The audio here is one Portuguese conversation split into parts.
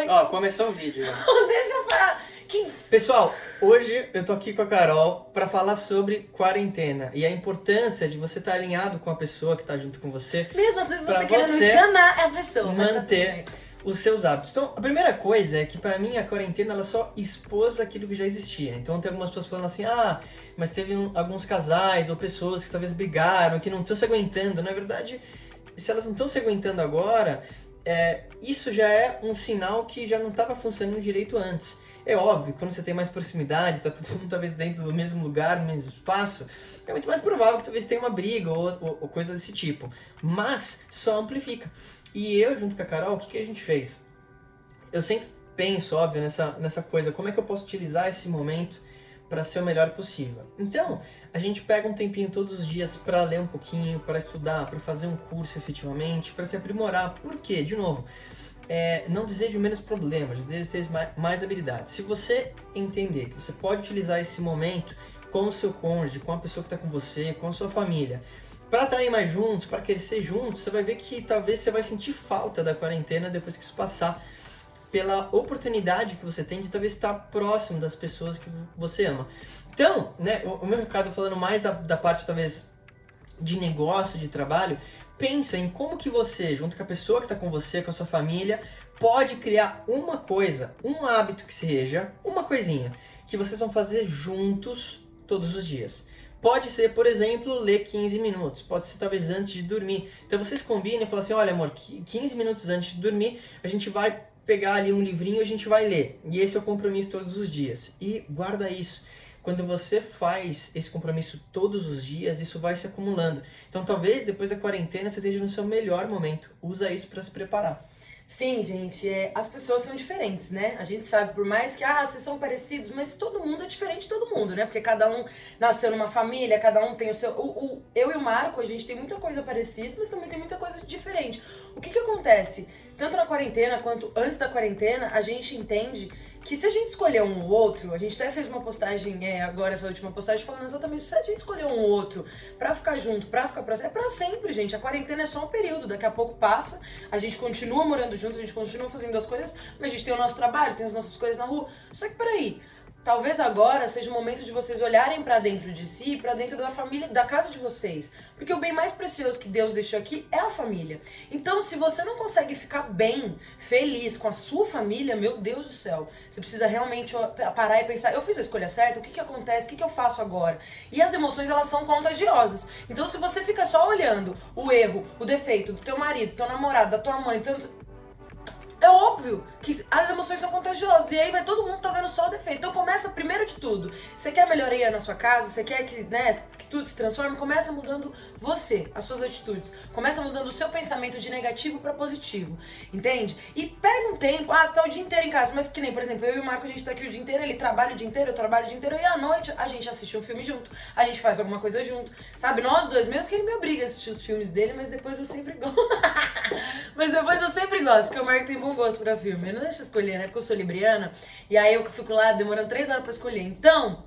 Oi. Ó, começou o vídeo. Deixa eu falar. Que... Pessoal, hoje eu tô aqui com a Carol pra falar sobre quarentena e a importância de você estar alinhado com a pessoa que tá junto com você, Mesmo às vezes você querendo você enganar a pessoa. tá manter bem. os seus hábitos. Então, a primeira coisa é que pra mim a quarentena ela só expôs aquilo que já existia. Então, tem algumas pessoas falando assim: "Ah, mas teve um- alguns casais ou pessoas que talvez brigaram, que não estão se aguentando". Na verdade, se elas não estão se aguentando agora, é, isso já é um sinal que já não estava funcionando direito antes. É óbvio, quando você tem mais proximidade, tá todo mundo talvez dentro do mesmo lugar, no mesmo espaço, é muito mais provável que talvez tenha uma briga ou, ou- ou coisa desse tipo. Mas só amplifica. E eu, junto com a Carol, o que, que a gente fez? Eu sempre penso, óbvio, nessa, nessa coisa, como é que eu posso utilizar esse momento para ser o melhor possível. Então, a gente pega um tempinho todos os dias para ler um pouquinho, para estudar, para fazer um curso efetivamente, para se aprimorar. Por quê? De novo, é, não desejo menos problemas, desejo ter mais, habilidades. Se você entender que você pode utilizar esse momento com o seu cônjuge, com a pessoa que está com você, com a sua família, para estarem mais juntos, para crescer juntos, você vai ver que talvez você vai sentir falta da quarentena depois que isso passar pela oportunidade que você tem de talvez estar próximo das pessoas que você ama. Então, né, o, o meu recado falando mais da, da parte talvez de negócio, de trabalho, pensa em como que você, junto com a pessoa que está com você, com a sua família, pode criar uma coisa, um hábito que seja, uma coisinha, que vocês vão fazer juntos todos os dias. Pode ser, por exemplo, ler 15 minutos, pode ser talvez antes de dormir. Então vocês combinam e falam assim, olha amor, 15 minutos antes de dormir, a gente vai pegar ali um livrinho a gente vai ler. E esse é o compromisso todos os dias. E guarda isso. Quando você faz esse compromisso todos os dias, isso vai se acumulando. Então, talvez depois da quarentena você esteja no seu melhor momento. Usa isso para se preparar. Sim, gente, é, as pessoas são diferentes, né? A gente sabe, por mais que, ah, vocês são parecidos, mas todo mundo é diferente de todo mundo, né? Porque cada um nasceu numa família, cada um tem o seu. O, o- eu e o Marco, a gente tem muita coisa parecida, mas também tem muita coisa diferente. O que que acontece? Tanto na quarentena quanto antes da quarentena, a gente entende que se a gente escolher um ou outro, a gente até fez uma postagem é, agora, essa última postagem, falando exatamente isso. Se a gente escolher um ou outro pra ficar junto, pra ficar próximo, é pra sempre, gente. A quarentena é só um período, daqui a pouco passa, a gente continua morando junto, a gente continua fazendo as coisas, mas a gente tem o nosso trabalho, tem as nossas coisas na rua. Só que peraí. Talvez agora seja o momento de vocês olharem pra dentro de si, pra dentro da família, da casa de vocês, porque o bem mais precioso que Deus deixou aqui é a família. Então, se você não consegue ficar bem, feliz com a sua família, meu Deus do céu, você precisa realmente parar e pensar: eu fiz a escolha certa? O que que acontece? O que que eu faço agora? E as emoções elas são contagiosas. Então, se você fica só olhando o erro, o defeito do teu marido, do teu namorado, da tua mãe, tanto é óbvio que as emoções são contagiosas. E aí vai todo mundo tá vendo só o defeito. Então começa primeiro de tudo. Você quer melhoria na sua casa, você quer que, né, que tudo se transforme, começa mudando você, as suas atitudes. Começa mudando o seu pensamento de negativo pra positivo. Entende? E pega um tempo, ah, tá o dia inteiro em casa, mas que nem, por exemplo, eu e o Marco, a gente tá aqui o dia inteiro, ele trabalha o dia inteiro, eu trabalho o dia inteiro, e à noite a gente assiste um filme junto, a gente faz alguma coisa junto. Sabe? Nós dois, mesmo que ele me obriga a assistir os filmes dele, mas depois eu sempre gosto. Mas depois eu sempre gosto, porque o Marco tem bom gosto pra filme. Ele não deixa eu escolher, né? Porque eu sou libriana. E aí eu fico lá demorando três horas pra escolher. Então,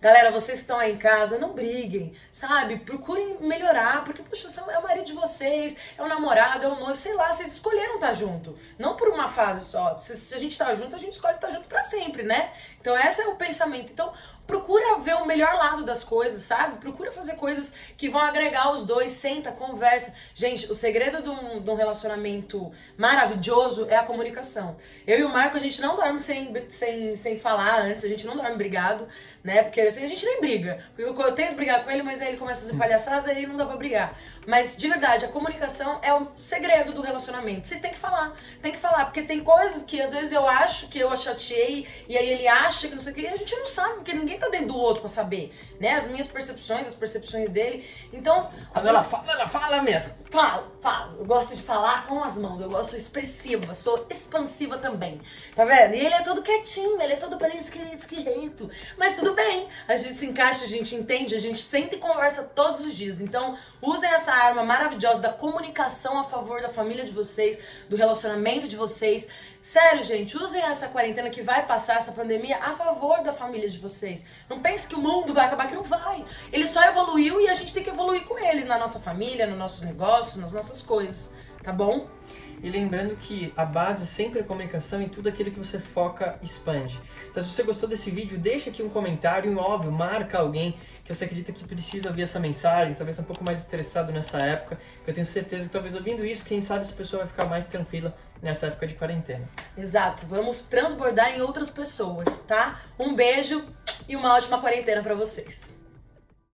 Galera, vocês estão aí em casa, não briguem, sabe? Procurem melhorar, porque, poxa, são- é o marido de vocês, é o namorado, é o noivo, sei lá, vocês escolheram estar junto. Não por uma fase só. Se, se a gente tá junto, a gente escolhe estar junto pra sempre, né? Então, esse é o pensamento. Então, procura ver o melhor lado das coisas, sabe? Procura fazer coisas que vão agregar os dois, senta, conversa. Gente, o segredo de um, de um relacionamento maravilhoso é a comunicação. Eu e o Marco, a gente não dorme sem, sem, sem falar antes, a gente não dorme brigado, né? Porque assim, a gente nem briga. Porque eu, tento brigar com ele, mas aí ele começa a fazer palhaçada e não dá pra brigar. Mas, de verdade, a comunicação é o segredo do relacionamento. Vocês têm que falar, tem que falar, porque tem coisas que às vezes eu acho que eu a chateei e aí ele acha que não sei o que, e a gente não sabe, porque ninguém tá dentro do outro pra saber, né? As minhas percepções, as percepções dele. Então, Quando ela fala, ela fala mesmo. Falo, falo. Eu gosto de falar com as mãos. Eu gosto expressiva, sou expansiva também. Tá vendo? E ele é todo quietinho, ele é todo parecido esquisito. Mas tudo bem. A gente se encaixa, a gente entende, a gente senta e conversa todos os dias. Então, usem essa arma maravilhosa da comunicação a favor da família de vocês, do relacionamento de vocês. Sério, gente, usem essa quarentena que vai passar, essa pandemia, a favor da família de vocês. Não pense que o mundo vai acabar, que não vai. Ele só evoluiu e a gente tem que evoluir com ele, na nossa família, nos nossos negócios, nas nossas coisas. Tá bom? E lembrando que a base sempre é comunicação e tudo aquilo que você foca expande. Então, se você gostou desse vídeo, deixa aqui um comentário, óbvio, marca alguém que você acredita que precisa ouvir essa mensagem, talvez tá um pouco mais estressado nessa época. Eu tenho certeza que talvez ouvindo isso, quem sabe essa pessoa vai ficar mais tranquila nessa época de quarentena. Exato, vamos transbordar em outras pessoas, tá? Um beijo e uma ótima quarentena para vocês.